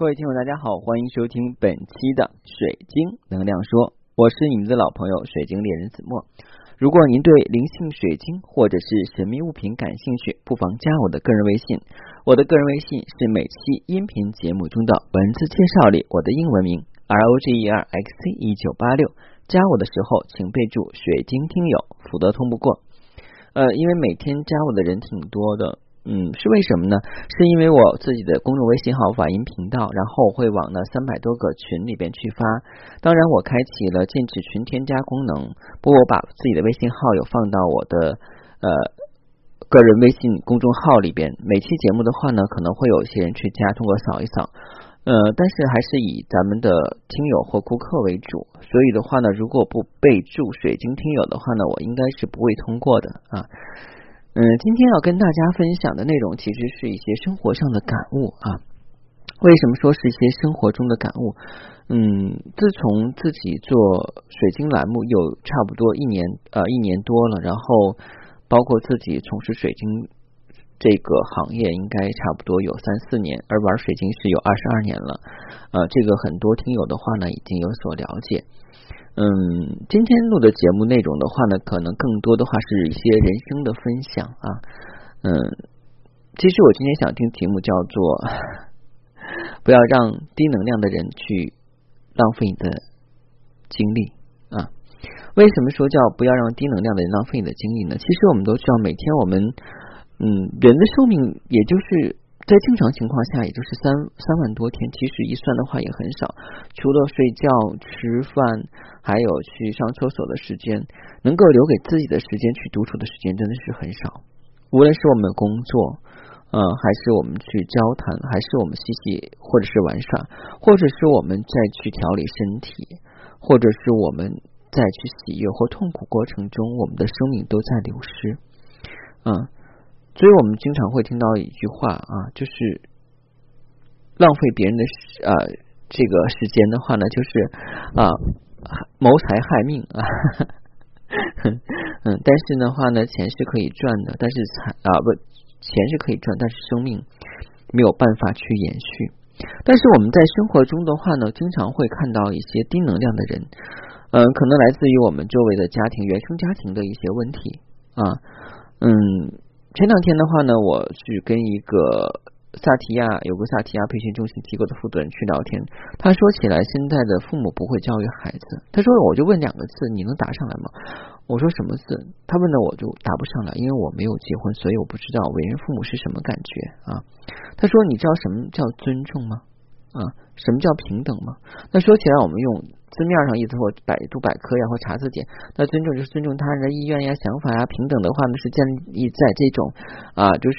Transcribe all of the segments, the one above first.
各位听友，大家好，欢迎收听本期的水晶能量说，我是你们的老朋友水晶猎人子墨。如果您对灵性水晶或者是神秘物品感兴趣，不妨加我的个人微信。我的个人微信是每期音频节目中的文字介绍里我的英文名 R O G E R X C 一九八六。加我的时候，请备注水晶听友，否则通不过。呃，因为每天加我的人挺多的。嗯，是为什么呢？是因为我自己的公众微信号法音频道，然后会往那三百多个群里边去发。当然，我开启了禁止群添加功能，不过我把自己的微信号有放到我的呃个人微信公众号里边。每期节目的话呢，可能会有一些人去加，通过扫一扫。呃，但是还是以咱们的听友或顾客为主。所以的话呢，如果不备注水晶听友的话呢，我应该是不会通过的啊。嗯，今天要跟大家分享的内容，其实是一些生活上的感悟啊。为什么说是一些生活中的感悟？嗯，自从自己做水晶栏目有差不多一年呃一年多了，然后包括自己从事水晶这个行业，应该差不多有三四年，而玩水晶是有二十二年了。呃，这个很多听友的话呢，已经有所了解。嗯，今天录的节目内容的话呢，可能更多的话是一些人生的分享啊。嗯，其实我今天想听题目叫做“不要让低能量的人去浪费你的精力”啊。为什么说叫不要让低能量的人浪费你的精力呢？其实我们都知道，每天我们嗯人的寿命也就是。在正常情况下，也就是三三万多天，其实一算的话也很少。除了睡觉、吃饭，还有去上厕所的时间，能够留给自己的时间去独处的时间，真的是很少。无论是我们的工作，呃，还是我们去交谈，还是我们嬉戏，或者是玩耍，或者是我们再去调理身体，或者是我们再去喜悦或痛苦过程中，我们的生命都在流失，嗯。所以我们经常会听到一句话啊，就是浪费别人的呃这个时间的话呢，就是啊谋财害命啊。嗯，但是的话呢，钱是可以赚的，但是财啊不钱是可以赚，但是生命没有办法去延续。但是我们在生活中的话呢，经常会看到一些低能量的人，嗯，可能来自于我们周围的家庭、原生家庭的一些问题啊，嗯。前两天的话呢，我去跟一个萨提亚有个萨提亚培训中心机构的负责人去聊天。他说起来，现在的父母不会教育孩子。他说，我就问两个字，你能答上来吗？我说什么字？他问的我就答不上来，因为我没有结婚，所以我不知道为人父母是什么感觉啊。他说，你知道什么叫尊重吗？啊，什么叫平等吗？那说起来，我们用。字面上意思或百度百科呀，或查字典。那尊重就是尊重他人的意愿呀、想法呀。平等的话呢，是建立在这种啊，就是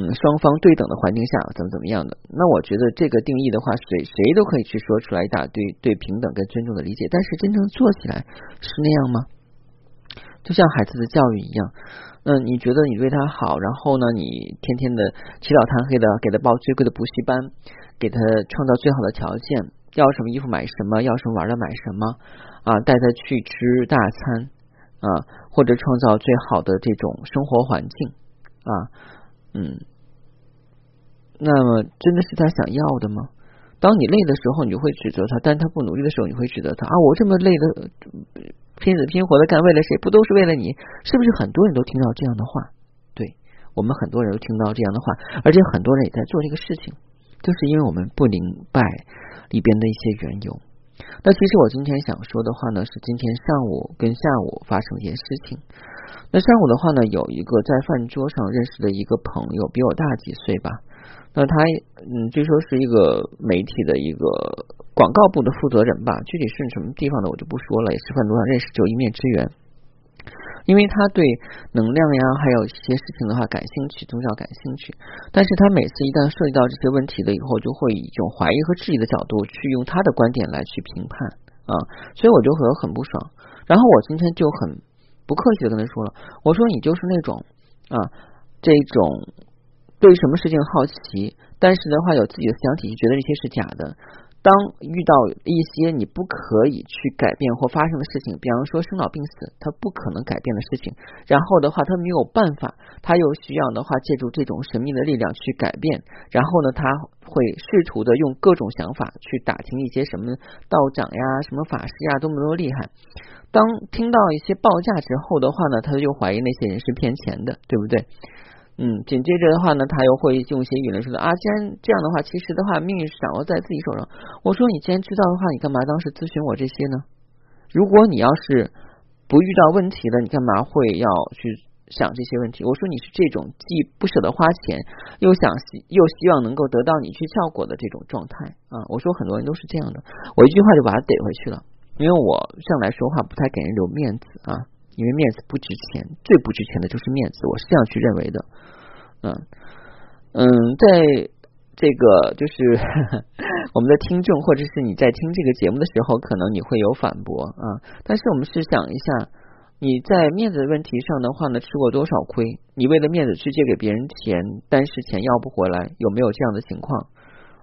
嗯双方对等的环境下，怎么怎么样的。那我觉得这个定义的话，谁谁都可以去说出来一大堆对平等跟尊重的理解。但是真正做起来是那样吗？就像孩子的教育一样，嗯，你觉得你对他好，然后呢，你天天的起早贪黑的给他报最贵的补习班，给他创造最好的条件。要什么衣服买什么，要什么玩的买什么啊，带他去吃大餐啊，或者创造最好的这种生活环境啊，嗯，那么真的是他想要的吗？当你累的时候，你会指责他；，但他不努力的时候，你会指责他啊！我这么累的拼死拼活的干，为了谁？不都是为了你？是不是很多人都听到这样的话？对我们很多人都听到这样的话，而且很多人也在做这个事情。就是因为我们不明白里边的一些缘由。那其实我今天想说的话呢，是今天上午跟下午发生一件事情。那上午的话呢，有一个在饭桌上认识的一个朋友，比我大几岁吧。那他嗯，据说是一个媒体的一个广告部的负责人吧。具体是什么地方的，我就不说了。也是饭桌上认识，就一面之缘。因为他对能量呀，还有一些事情的话感兴趣，宗教感兴趣，但是他每次一旦涉及到这些问题了以后，就会以一种怀疑和质疑的角度去用他的观点来去评判啊，所以我就会很不爽。然后我今天就很不客气的跟他说了，我说你就是那种啊，这种对什么事情好奇，但是的话有自己的思想体系，觉得这些是假的，当遇到一些你不可以去改变或发生的事情，比方说生老病死，他不可能改变的事情，然后的话他没有办法，他又需要的话借助这种神秘的力量去改变，然后呢他会试图的用各种想法去打听一些什么道长呀、什么法师呀多么多么厉害。当听到一些报价之后的话呢，他就怀疑那些人是骗钱的，对不对？嗯，紧接着的话呢，他又会用一些语言说的啊，既然这样的话，其实的话，命运是掌握在自己手上。我说你既然知道的话，你干嘛当时咨询我这些呢？如果你要是不遇到问题了，你干嘛会要去想这些问题？我说你是这种既不舍得花钱，又想又希望能够得到你去效果的这种状态啊。我说很多人都是这样的，我一句话就把他逮回去了，因为我向来说话不太给人留面子啊。因为面子不值钱，最不值钱的就是面子，我是这样去认为的。嗯嗯，在这个就是 我们的听众或者是你在听这个节目的时候，可能你会有反驳啊。但是我们试想一下，你在面子的问题上的话呢，吃过多少亏？你为了面子去借给别人钱，但是钱要不回来，有没有这样的情况？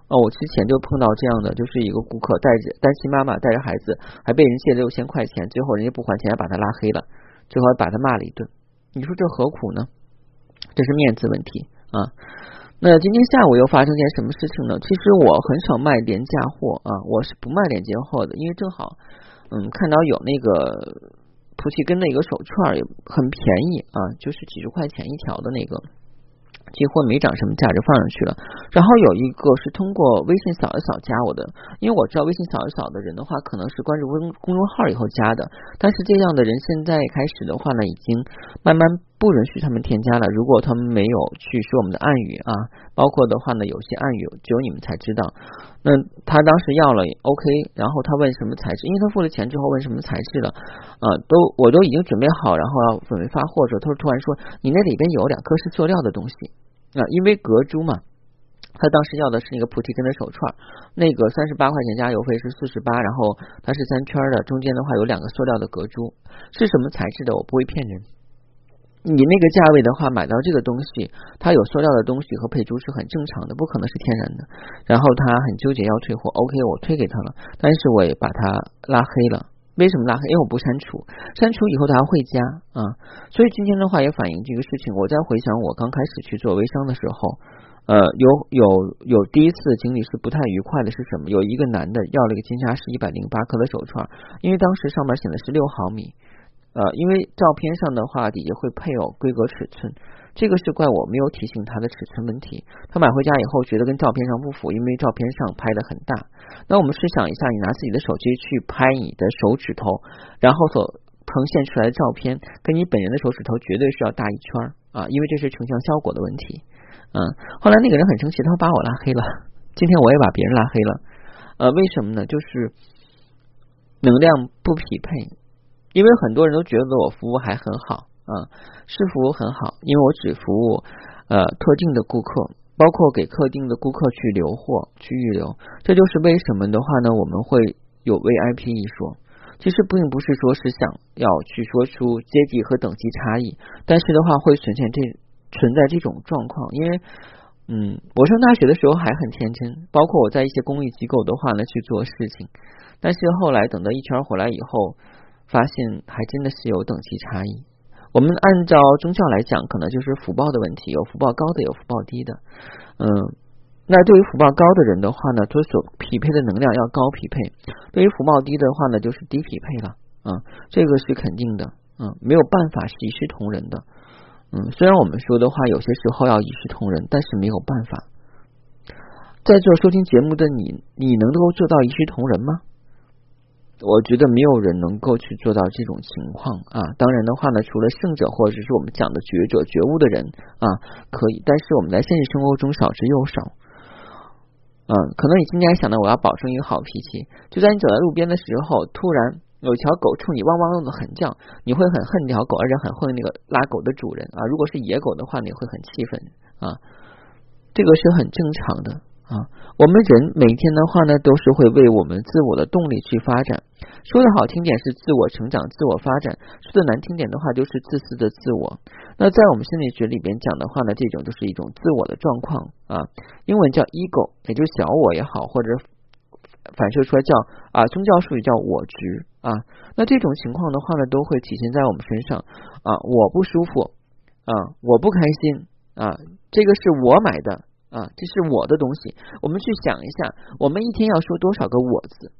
哦，我之前就碰到这样的，就是一个顾客带着单亲妈妈带着孩子，还被人借六千块钱，最后人家不还钱，还把他拉黑了。最后把他骂了一顿，你说这何苦呢？这是面子问题啊。那今天下午又发生件什么事情呢？其实我很少卖廉价货啊，我是不卖廉价货的，因为正好嗯看到有那个菩提根的一个手串也很便宜啊，就是几十块钱一条的那个。几乎没涨什么价就放上去了，然后有一个是通过微信扫一扫加我的，因为我知道微信扫一扫的人的话，可能是关注公公众号以后加的，但是这样的人现在开始的话呢，已经慢慢不允许他们添加了。如果他们没有去说我们的暗语啊，包括的话呢，有些暗语只有你们才知道。那他当时要了 OK，然后他问什么材质，因为他付了钱之后问什么材质了啊，都我都已经准备好，然后要准备发货的时候，他说突然说你那里边有两颗是塑料的东西啊，因为隔珠嘛，他当时要的是那个菩提根的手串，那个三十八块钱加邮费是四十八，然后它是三圈的，中间的话有两个塑料的隔珠，是什么材质的？我不会骗人。你那个价位的话，买到这个东西，它有塑料的东西和配珠是很正常的，不可能是天然的。然后他很纠结要退货，OK，我退给他了，但是我也把他拉黑了。为什么拉黑？因为我不删除，删除以后他还会加啊。所以今天的话也反映这个事情。我在回想我刚开始去做微商的时候，呃，有有有第一次经历是不太愉快的，是什么？有一个男的要了一个金沙石一百零八克的手串，因为当时上面写的是六毫米。呃，因为照片上的话底下会配有规格尺寸，这个是怪我没有提醒他的尺寸问题。他买回家以后觉得跟照片上不符，因为照片上拍的很大。那我们试想一下，你拿自己的手机去拍你的手指头，然后所呈现出来的照片跟你本人的手指头绝对是要大一圈啊，因为这是成像效果的问题。嗯，后来那个人很生气，他把我拉黑了。今天我也把别人拉黑了。呃，为什么呢？就是能量不匹配。因为很多人都觉得我服务还很好啊，是服务很好，因为我只服务呃特定的顾客，包括给特定的顾客去留货、去预留，这就是为什么的话呢，我们会有 VIP 一说。其实并不是说是想要去说出阶级和等级差异，但是的话会存在这存在这种状况，因为嗯，我上大学的时候还很天真，包括我在一些公益机构的话呢去做事情，但是后来等到一圈回来以后。发现还真的是有等级差异。我们按照宗教来讲，可能就是福报的问题，有福报高的，有福报低的。嗯，那对于福报高的人的话呢，他所匹配的能量要高匹配；对于福报低的话呢，就是低匹配了。嗯，这个是肯定的。嗯，没有办法是一视同仁的。嗯，虽然我们说的话有些时候要一视同仁，但是没有办法。在座收听节目的你，你能够做到一视同仁吗？我觉得没有人能够去做到这种情况啊！当然的话呢，除了圣者或者是我们讲的觉者、觉悟的人啊，可以。但是我们在现实生活中少之又少。嗯，可能你今天想到我要保证一个好脾气，就在你走在路边的时候，突然有一条狗冲你汪汪汪的很叫，你会很恨这条狗，而且很恨那个拉狗的主人啊。如果是野狗的话，你会很气愤啊。这个是很正常的。啊，我们人每天的话呢，都是会为我们自我的动力去发展。说的好听点是自我成长、自我发展；说的难听点的话，就是自私的自我。那在我们心理学里边讲的话呢，这种就是一种自我的状况啊。英文叫 ego，也就是小我也好，或者反射出来叫啊宗教术语叫我执啊。那这种情况的话呢，都会体现在我们身上啊，我不舒服啊，我不开心啊，这个是我买的啊，这是我的东西。我们去想一下，我们一天要说多少个我字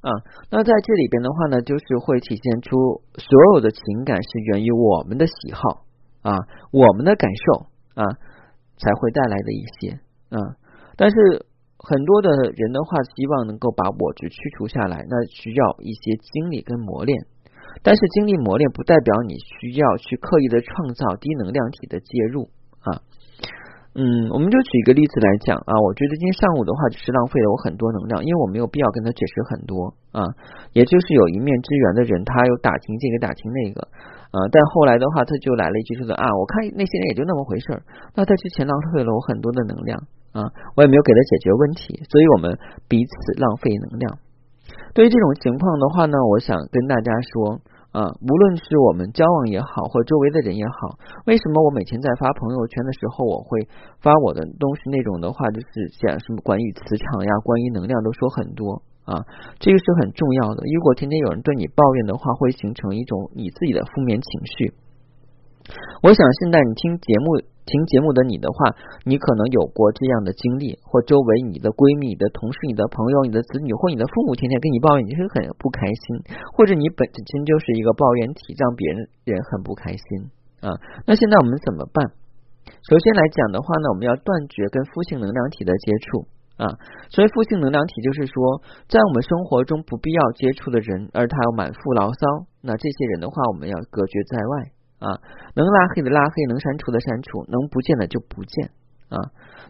啊？那在这里边的话呢，就是会体现出所有的情感是源于我们的喜好啊，我们的感受啊，才会带来的一些啊。但是很多的人的话，希望能够把我执去除下来，那需要一些经历跟磨练。但是经历磨练不代表你需要去刻意的创造低能量体的介入啊。嗯，我们就举一个例子来讲啊，我觉得今天上午的话就是浪费了我很多能量，因为我没有必要跟他解释很多啊。也就是有一面之缘的人，他又打听这个打听那个啊，但后来的话他就来了一句说的啊，我看那些人也就那么回事儿。那他之前浪费了我很多的能量。啊，我也没有给他解决问题，所以我们彼此浪费能量。对于这种情况的话呢，我想跟大家说啊，无论是我们交往也好，或周围的人也好，为什么我每天在发朋友圈的时候，我会发我的东西那种的话，就是讲什么关于磁场呀、关于能量都说很多啊，这个是很重要的。如果天天有人对你抱怨的话，会形成一种你自己的负面情绪。我想现在你听节目。听节目的你的话，你可能有过这样的经历，或周围你的闺蜜、你的同事、你的朋友、你的子女或你的父母天天跟你抱怨，你是很不开心，或者你本身就是一个抱怨体，让别人人很不开心啊。那现在我们怎么办？首先来讲的话呢，我们要断绝跟负性能量体的接触啊。所以负性能量体就是说，在我们生活中不必要接触的人，而他要满腹牢骚，那这些人的话，我们要隔绝在外。啊，能拉黑的拉黑，能删除的删除，能不见的就不见啊。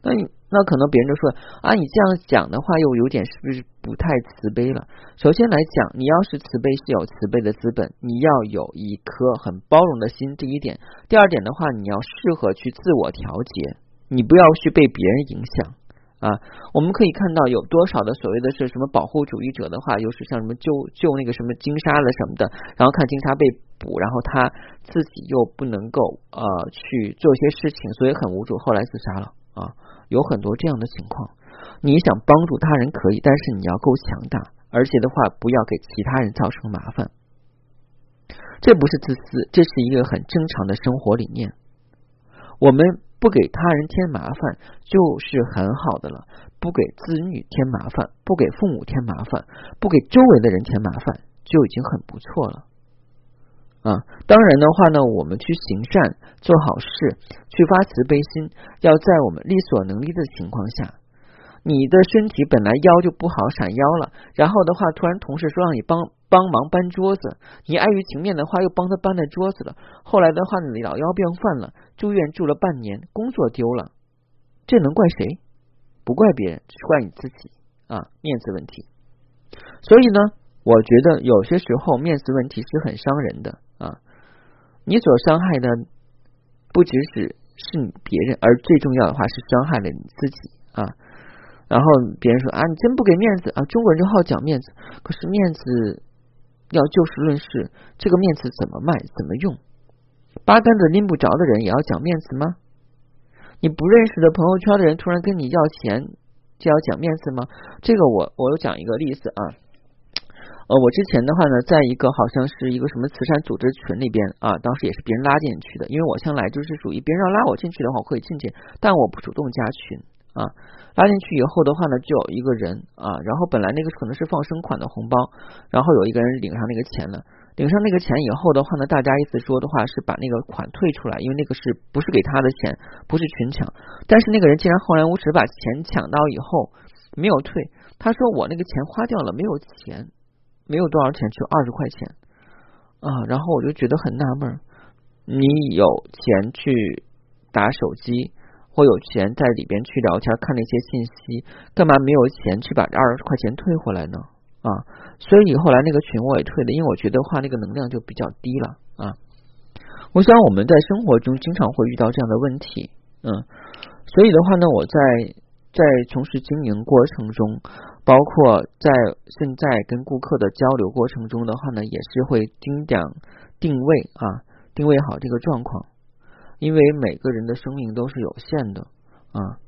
那你那可能别人就说啊，你这样讲的话又有点是不是不太慈悲了？首先来讲，你要是慈悲是有慈悲的资本，你要有一颗很包容的心，第一点。第二点的话，你要适合去自我调节，你不要去被别人影响。啊，我们可以看到有多少的所谓的是什么保护主义者的话，又是像什么救救那个什么金沙了什么的，然后看金沙被捕，然后他自己又不能够呃去做一些事情，所以很无助，后来自杀了啊，有很多这样的情况。你想帮助他人可以，但是你要够强大，而且的话不要给其他人造成麻烦。这不是自私，这是一个很正常的生活理念。我们。不给他人添麻烦就是很好的了，不给子女添麻烦，不给父母添麻烦，不给周围的人添麻烦就已经很不错了啊！当然的话呢，我们去行善、做好事、去发慈悲心，要在我们力所能力的情况下。你的身体本来腰就不好，闪腰了，然后的话，突然同事说让你帮帮忙搬桌子，你碍于情面的话又帮他搬了桌子了。后来的话，你老腰病犯了，住院住了半年，工作丢了，这能怪谁？不怪别人，只怪你自己啊，面子问题。所以呢，我觉得有些时候面子问题是很伤人的。你所伤害的不只是是你别人，而最重要的话是伤害了你自己啊。然后别人说啊，你真不给面子啊！中国人就好讲面子，可是面子要就事论事，这个面子怎么卖，怎么用？八竿子拎不着的人也要讲面子吗？你不认识的朋友圈的人突然跟你要钱，就要讲面子吗？这个我我有讲一个例子啊，呃，我之前的话呢，在一个好像是一个什么慈善组织群里边啊，当时也是别人拉进去的，因为我向来就是属于别人要拉我进去的话，我可以进去，但我不主动加群。啊，拉进去以后的话呢，就有一个人啊，然后本来那个可能是放生款的红包，然后有一个人领上那个钱了，领上那个钱以后的话呢，大家意思说的话是把那个款退出来，因为那个是不是给他的钱，不是群抢，但是那个人竟然厚颜无耻把钱抢到以后没有退，他说我那个钱花掉了，没有钱，没有多少钱，只有二十块钱啊，然后我就觉得很纳闷，你有钱去打手机。或有钱在里边去聊天看那些信息，干嘛没有钱去把这二十块钱退回来呢？啊，所以后来那个群我也退了，因为我觉得话那个能量就比较低了啊。我想我们在生活中经常会遇到这样的问题，嗯，所以的话呢，我在在从事经营过程中，包括在现在跟顾客的交流过程中的话呢，也是会精讲定位啊，定位好这个状况。因为每个人的生命都是有限的啊，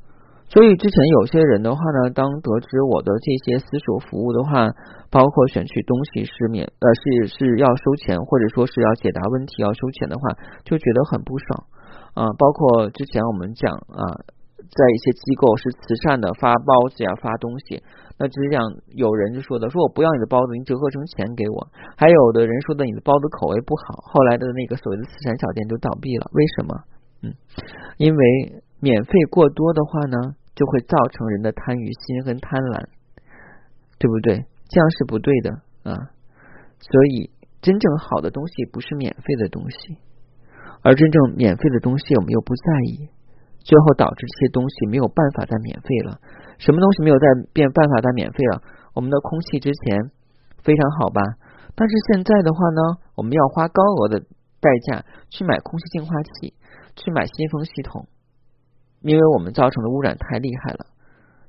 所以之前有些人的话呢，当得知我的这些私属服务的话，包括选取东西是免呃是是要收钱，或者说是要解答问题要收钱的话，就觉得很不爽啊。包括之前我们讲啊，在一些机构是慈善的发包子呀发东西，那这样有人就说的，说我不要你的包子，你折合成钱给我。还有的人说的你的包子口味不好，后来的那个所谓的慈善小店就倒闭了，为什么？嗯，因为。免费过多的话呢，就会造成人的贪欲心跟贪婪，对不对？这样是不对的啊。所以，真正好的东西不是免费的东西，而真正免费的东西我们又不在意，最后导致这些东西没有办法再免费了。什么东西没有再变办法再免费了？我们的空气之前非常好吧，但是现在的话呢，我们要花高额的代价去买空气净化器，去买新风系统。因为我们造成的污染太厉害了，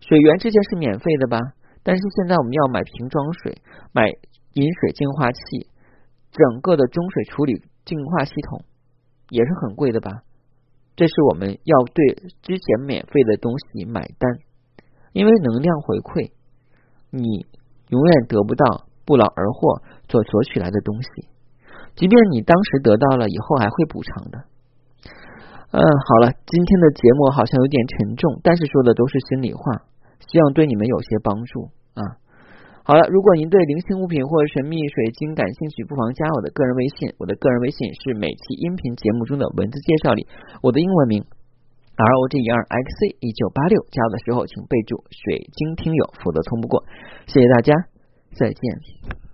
水源之前是免费的吧？但是现在我们要买瓶装水，买饮水净化器，整个的中水处理净化系统也是很贵的吧？这是我们要对之前免费的东西买单，因为能量回馈，你永远得不到不劳而获所索取来的东西，即便你当时得到了，以后还会补偿的。嗯，好了，今天的节目好像有点沉重，但是说的都是心里话，希望对你们有些帮助啊。好了，如果您对灵性物品或神秘水晶感兴趣，不妨加我的个人微信，我的个人微信是每期音频节目中的文字介绍里我的英文名 R O G E R X C 一九八六，加我的时候请备注水晶听友，否则通不过。谢谢大家，再见。